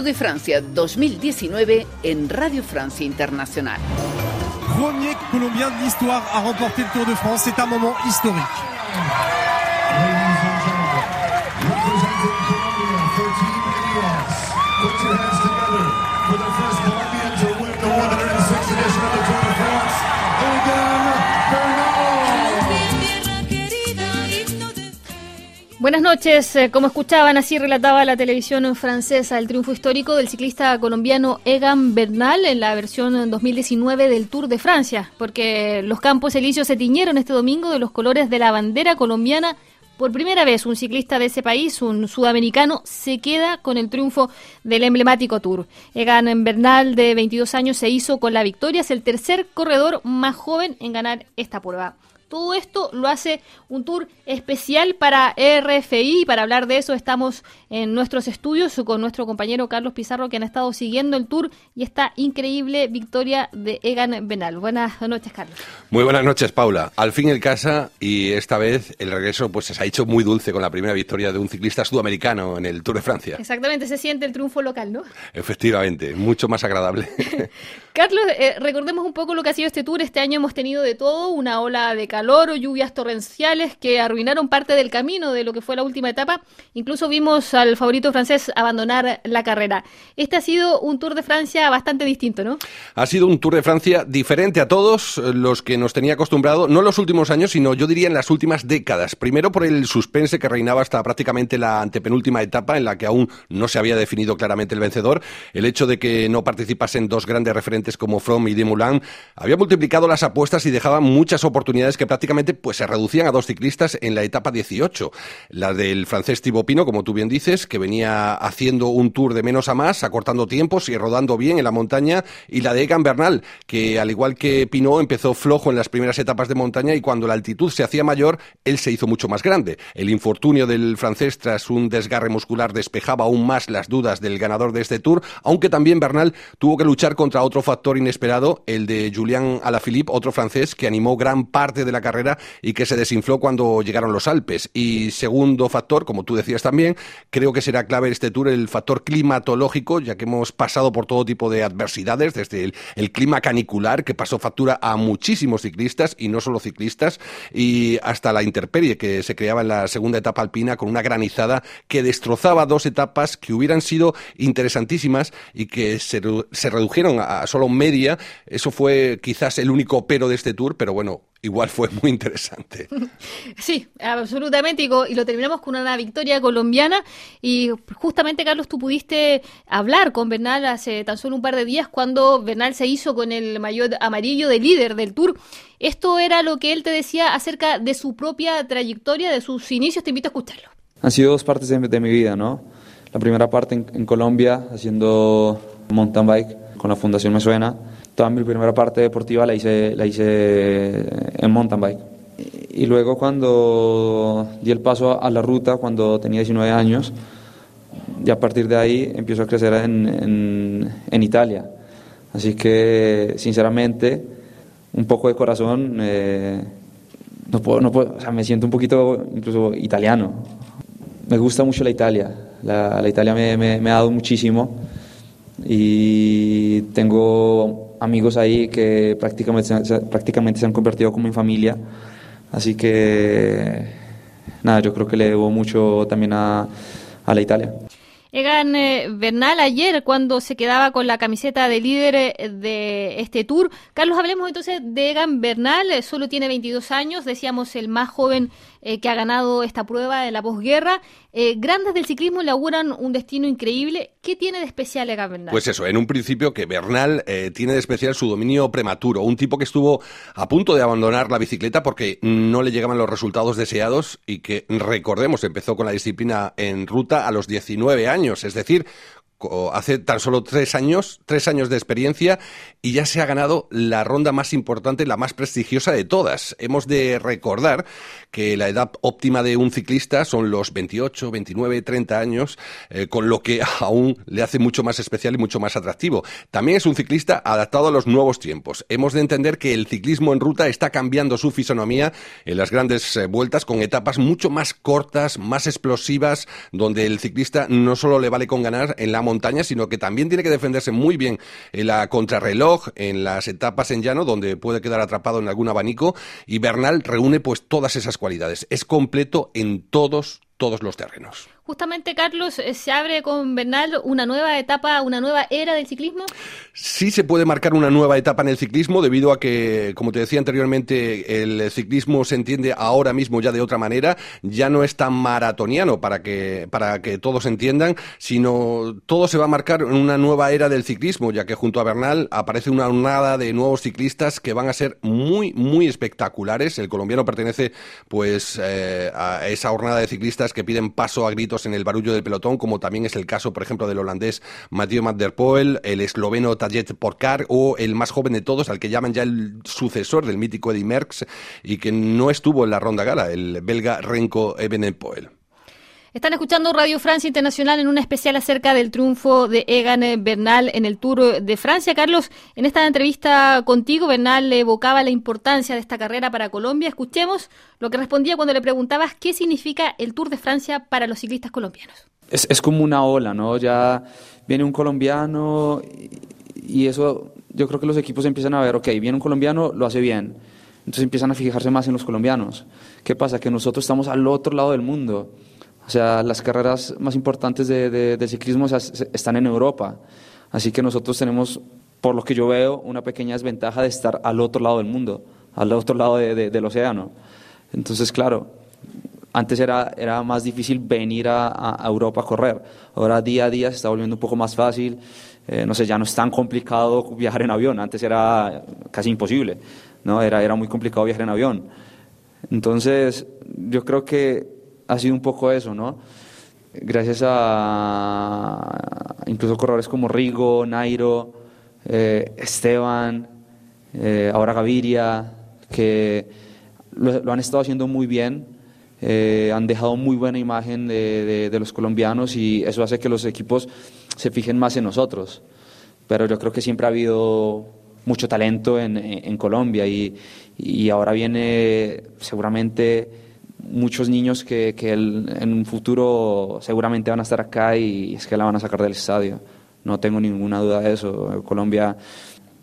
Tour de Francia 2019 en Radio Francia Internacional. Premier Colombien de l'histoire à remporter le Tour de France. C'est un moment historique. Buenas noches. Eh, como escuchaban, así relataba la televisión francesa el triunfo histórico del ciclista colombiano Egan Bernal en la versión 2019 del Tour de Francia, porque los campos elíseos se tiñeron este domingo de los colores de la bandera colombiana. Por primera vez, un ciclista de ese país, un sudamericano, se queda con el triunfo del emblemático Tour. Egan Bernal, de 22 años, se hizo con la victoria. Es el tercer corredor más joven en ganar esta prueba. Todo esto lo hace un tour especial para RFI. Para hablar de eso estamos en nuestros estudios con nuestro compañero Carlos Pizarro, que han estado siguiendo el tour y esta increíble victoria de Egan Benal. Buenas noches, Carlos. Muy buenas noches, Paula. Al fin el casa y esta vez el regreso pues se ha hecho muy dulce con la primera victoria de un ciclista sudamericano en el Tour de Francia. Exactamente, se siente el triunfo local, ¿no? Efectivamente, mucho más agradable. Carlos, eh, recordemos un poco lo que ha sido este tour. Este año hemos tenido de todo, una ola de calor lluvias torrenciales que arruinaron parte del camino de lo que fue la última etapa. Incluso vimos al favorito francés abandonar la carrera. Este ha sido un Tour de Francia bastante distinto, ¿no? Ha sido un Tour de Francia diferente a todos los que nos tenía acostumbrado, no en los últimos años, sino yo diría en las últimas décadas. Primero por el suspense que reinaba hasta prácticamente la antepenúltima etapa en la que aún no se había definido claramente el vencedor. El hecho de que no participasen dos grandes referentes como Fromm y Demoulin había multiplicado las apuestas y dejaba muchas oportunidades que prácticamente pues se reducían a dos ciclistas en la etapa 18. La del francés Thibaut Pino, como tú bien dices, que venía haciendo un tour de menos a más, acortando tiempos y rodando bien en la montaña, y la de Egan Bernal, que al igual que Pinot empezó flojo en las primeras etapas de montaña y cuando la altitud se hacía mayor, él se hizo mucho más grande. El infortunio del francés tras un desgarre muscular despejaba aún más las dudas del ganador de este tour, aunque también Bernal tuvo que luchar contra otro factor inesperado, el de Julian Alaphilippe, otro francés que animó gran parte de la carrera y que se desinfló cuando llegaron los Alpes. Y segundo factor, como tú decías también, creo que será clave este tour el factor climatológico, ya que hemos pasado por todo tipo de adversidades, desde el, clima canicular, que pasó factura a muchísimos ciclistas, y no solo ciclistas, y hasta la interperie que se creaba en la segunda etapa alpina con una granizada que destrozaba dos etapas que hubieran sido interesantísimas y que se, se redujeron a solo media. Eso fue quizás el único pero de este tour, pero bueno, igual fue muy interesante. Sí, absolutamente. Y, lo terminamos con una victoria colombiana. Y justamente, Carlos, tú pudiste hablar con Bernal hace tan solo un par de días cuando Bernal se hizo con el mayor amarillo de líder del Tour. Esto era lo que él te decía acerca de su propia trayectoria, de sus inicios. Te invito a escucharlo. Han sido dos partes de, mi vida, ¿no? La primera parte en, en Colombia, haciendo mountain bike con la Fundación Me Suena toda mi primera parte deportiva la hice, la hice en mountain bike. Y luego cuando di el paso a la ruta, cuando tenía 19 años, y a partir de ahí empiezo a crecer en, en, Italia. Así que, sinceramente, un poco de corazón, eh, no puedo, no puedo, o sea, me siento un poquito incluso italiano. Me gusta mucho la Italia, la, la Italia me, me, me ha dado muchísimo y tengo amigos ahí que prácticamente, prácticamente se han convertido como mi familia. Así que, nada, yo creo que le debo mucho también a, a la Italia. Egan eh, Bernal ayer cuando se quedaba con la camiseta de líder eh, de este tour. Carlos, hablemos entonces de Egan Bernal, eh, solo tiene 22 años, decíamos el más joven que ha ganado esta prueba de la posguerra. grandes del ciclismo le auguran un destino increíble. ¿Qué tiene de especial Egan Bernal? Pues eso, en un principio que Bernal tiene de especial su dominio prematuro, un tipo que estuvo a punto de abandonar la bicicleta porque no le llegaban los resultados deseados y que, recordemos, empezó con la disciplina en ruta a los 19 años es decir, hace tan solo tres años, tres años de experiencia y ya se ha ganado la ronda más importante, la más prestigiosa de todas. Hemos de recordar que la edad óptima de un ciclista son los 28, 29, 30 años, eh, con lo que aún le hace mucho más especial y mucho más atractivo. También es un ciclista adaptado a los nuevos tiempos. Hemos de entender que el ciclismo en ruta está cambiando su fisonomía en las grandes eh, vueltas con etapas mucho más cortas, más explosivas, donde el ciclista no solo le vale con ganar en la montaña, sino que también tiene que defenderse muy bien en la contrarreloj, en las etapas en llano, donde puede quedar atrapado en algún abanico, y Bernal reúne pues todas esas cualidades. Es completo en todos, todos los terrenos. Justamente, Carlos, eh, ¿se abre con Bernal una nueva etapa, una nueva era del ciclismo? Sí se puede marcar una nueva etapa en el ciclismo debido a que, como te decía anteriormente, el ciclismo se entiende ahora mismo ya de otra manera, ya no es tan maratoniano para que, para que todos entiendan, sino todo se va a marcar en una nueva era del ciclismo, ya que junto a Bernal aparece una jornada de nuevos ciclistas que van a ser muy, muy espectaculares. El colombiano pertenece pues eh, a esa jornada de ciclistas que piden paso a gritos en el barullo del pelotón, como también es el caso, por ejemplo, del holandés Mathieu Van der Poel, el esloveno Tajet Porcar o el más joven de todos, al que llaman ya el sucesor del mítico Eddy Merckx y que no estuvo en la ronda gala, el belga Renko Evenepoel. Están escuchando Radio Francia Internacional en un especial acerca del triunfo de Egan Bernal en el Tour de Francia. Carlos, en esta entrevista contigo, Bernal evocaba la importancia de esta carrera para Colombia. Escuchemos lo que respondía cuando le preguntabas qué significa el Tour de Francia para los ciclistas colombianos. Es, es como una ola, ¿no? Ya viene un colombiano y, y eso, yo creo que los equipos empiezan a ver, ok, viene un colombiano, lo hace bien. Entonces empiezan a fijarse más en los colombianos. ¿Qué pasa? Que nosotros estamos al otro lado del mundo. O sea, las carreras más importantes de, de, de ciclismo están en Europa. Así que nosotros tenemos, por lo que yo veo, una pequeña desventaja de estar al otro lado del mundo, al otro lado de, del océano. Entonces, claro, antes era, era más difícil venir a, a, Europa a correr. Ahora día a día se está volviendo un poco más fácil. Eh, no sé, ya no es tan complicado viajar en avión. Antes era casi imposible. ¿no? Era, era muy complicado viajar en avión. Entonces, yo creo que ha sido un poco eso, ¿no? Gracias a incluso corredores como Rigo, Nairo, eh, Esteban, eh, ahora Gaviria, que lo, lo, han estado haciendo muy bien, eh, han dejado muy buena imagen de, de, de, los colombianos y eso hace que los equipos se fijen más en nosotros. Pero yo creo que siempre ha habido mucho talento en, en Colombia y, y ahora viene seguramente muchos niños que, que el, en un futuro seguramente van a estar acá y es que la van a sacar del estadio. No tengo ninguna duda de eso. Colombia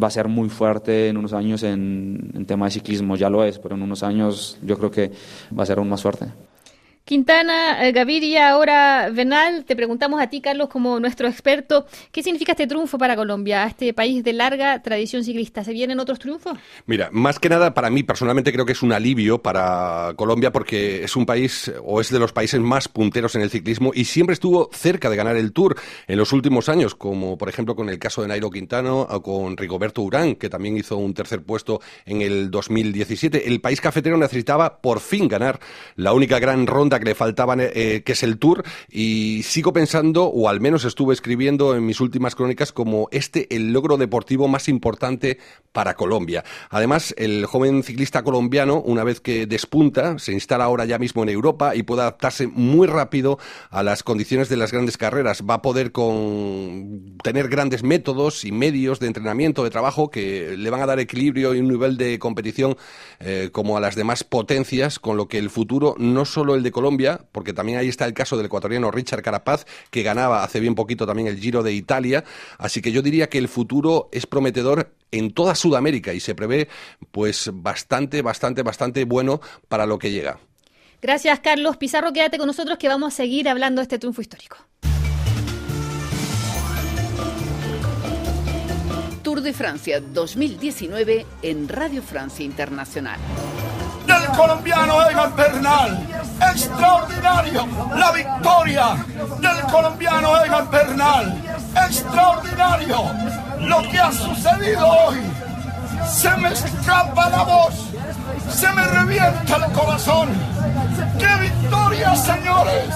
va a ser muy fuerte en unos años en, en tema de ciclismo, ya lo es, pero en unos años yo creo que va a ser aún más fuerte. Quintana, eh, Gaviria, ahora Bernal, te preguntamos a ti, Carlos, como nuestro experto, ¿qué significa este triunfo para Colombia, este país de larga tradición ciclista? ¿Se vienen otros triunfos? Mira, más que nada, para mí personalmente creo que es un alivio para Colombia porque es un país o es de los países más punteros en el ciclismo y siempre estuvo cerca de ganar el Tour en los últimos años, como por ejemplo con el caso de Nairo Quintano o con Rigoberto Urán, que también hizo un tercer puesto en el 2017. El país cafetero necesitaba por fin ganar la única gran ronda que le faltaban, eh, que es el Tour, y sigo pensando, o al menos estuve escribiendo en mis últimas crónicas, como este el logro deportivo más importante para Colombia. Además, el joven ciclista colombiano, una vez que despunta, se instala ahora ya mismo en Europa y puede adaptarse muy rápido a las condiciones de las grandes carreras. Va a poder con tener grandes métodos y medios de entrenamiento, de trabajo, que le van a dar equilibrio y un nivel de competición eh, como a las demás potencias, con lo que el futuro, no solo el de Colombia, porque también ahí está el caso del ecuatoriano Richard Carapaz, que ganaba hace bien poquito también el Giro de Italia. Así que yo diría que el futuro es prometedor en toda Sudamérica y se prevé pues bastante, bastante, bastante bueno para lo que llega. Gracias, Carlos Pizarro. Quédate con nosotros que vamos a seguir hablando de este triunfo histórico. Tour de Francia 2019 en Radio Francia Internacional del colombiano Egan Bernal. Extraordinario la victoria del colombiano Egan Bernal. Extraordinario lo que ha sucedido hoy. Se me escapa la voz, se me revienta el corazón. ¡Qué victoria, señores!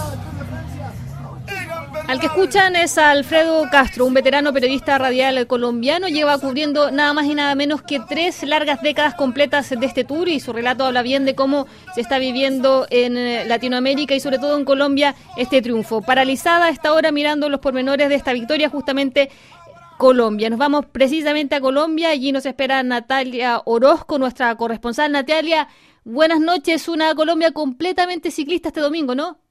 Al que escuchan es Alfredo Castro, un veterano periodista radial colombiano. Lleva cubriendo nada más y nada menos que tres largas décadas completas de este tour y su relato habla bien de cómo se está viviendo en eh, Latinoamérica y sobre todo en Colombia este triunfo. Paralizada está ahora mirando los pormenores de esta victoria justamente Colombia. Nos vamos precisamente a Colombia. Allí nos espera Natalia Orozco, nuestra corresponsal. Natalia, buenas noches. Una Colombia completamente ciclista este domingo, ¿no?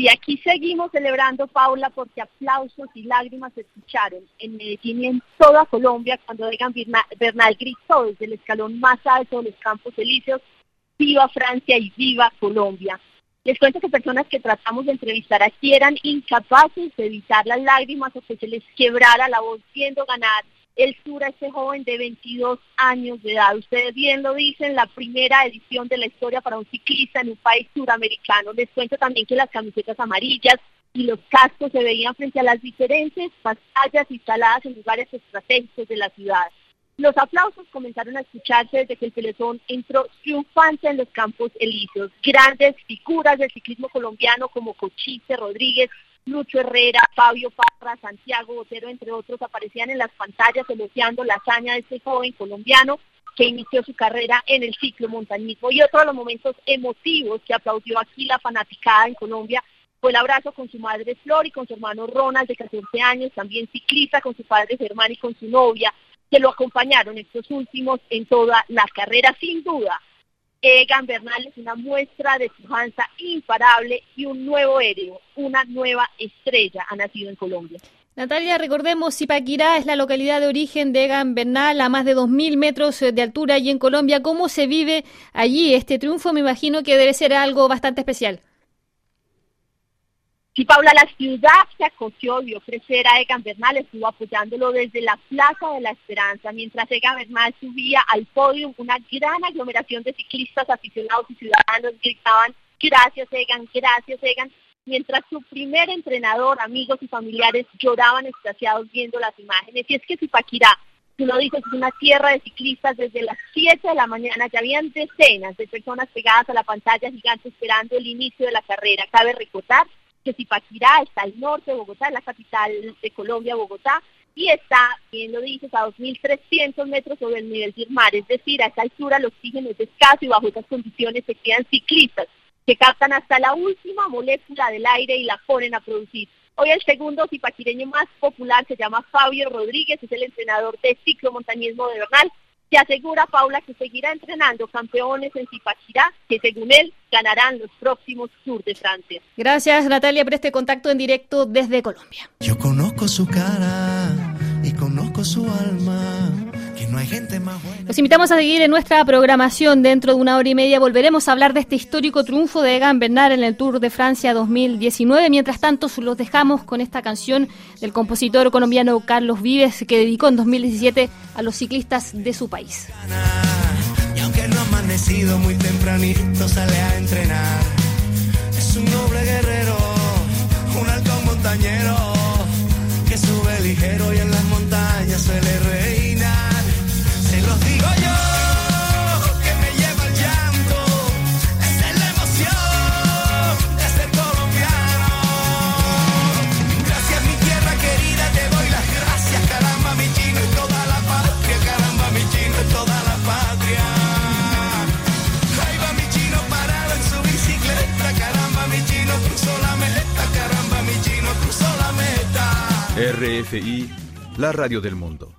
Y aquí seguimos celebrando, Paula, porque aplausos y lágrimas se escucharon en Medellín y en toda Colombia cuando Egan Bernal gritó desde el escalón más alto de los Campos Elíseos, viva Francia y viva Colombia. Les cuento que personas que tratamos de entrevistar aquí eran incapaces de evitar las lágrimas o que se les quebrara la voz viendo ganar el Sur a este joven de 22 años de edad. Ustedes bien lo dicen, la primera edición de la historia para un ciclista en un país suramericano. Les cuento también que las camisetas amarillas y los cascos se veían frente a las diferentes pantallas instaladas en lugares estratégicos de la ciudad. Los aplausos comenzaron a escucharse desde que el pelotón entró triunfante en los campos elíseos. Grandes figuras del ciclismo colombiano como Cochise Rodríguez, Lucho Herrera, Fabio Parra, Santiago Botero, entre otros, aparecían en las pantallas elogiando la hazaña de este joven colombiano que inició su carrera en el ciclo montañismo. Y otro de los momentos emotivos que aplaudió aquí la fanaticada en Colombia fue el abrazo con su madre Flor y con su hermano Ronald de 14 años, también ciclista con su padre Germán y con su novia, que lo acompañaron estos últimos en toda la carrera, sin duda. Egan Bernal es una muestra de pujanza imparable y un nuevo héroe, una nueva estrella ha nacido en Colombia. Natalia, recordemos, Zipaquirá es la localidad de origen de Egan Bernal, a más de 2.000 metros de altura y en Colombia. ¿Cómo se vive allí este triunfo? Me imagino que debe ser algo bastante especial. Sí, Paula, la ciudad se acogió, vio crecer a Egan Bernal, estuvo apoyándolo desde la Plaza de la Esperanza, mientras Egan Bernal subía al podio, una gran aglomeración de ciclistas, aficionados y ciudadanos gritaban, gracias Egan, gracias Egan, mientras su primer entrenador, amigos y familiares lloraban extasiados viendo las imágenes. Y es que Zipaquirá, tú lo dices, es una tierra de ciclistas desde las 7 de la mañana, ya habían decenas de personas pegadas a la pantalla gigante esperando el inicio de la carrera. Cabe recordar que Zipaquirá está al norte de Bogotá, la capital de Colombia, Bogotá, y está, bien lo dices, a 2.300 metros sobre el nivel del mar, es decir, a esa altura el oxígeno es escaso y bajo esas condiciones se quedan ciclistas que captan hasta la última molécula del aire y la ponen a producir. Hoy el segundo zipaquireño más popular se llama Fabio Rodríguez, es el entrenador de ciclomontañismo de Bernal se asegura Paula que seguirá entrenando campeones en Zipaquirá, que según él ganarán los próximos Tours de Francia. Gracias Natalia por este contacto en directo desde Colombia. Yo conozco su cara y conozco su alma. No hay gente más buena. Los invitamos a seguir en nuestra programación. Dentro de una hora y media volveremos a hablar de este histórico triunfo de Egan Bernard en el Tour de Francia 2019. Mientras tanto, los dejamos con esta canción del compositor colombiano Carlos Vives, que dedicó en 2017 a los ciclistas de su país. Y aunque no ha amanecido muy tempranito, sale a entrenar. Es un noble guerrero, un halcón montañero que sube ligero y en las montañas suele reinar. La radio del mundo.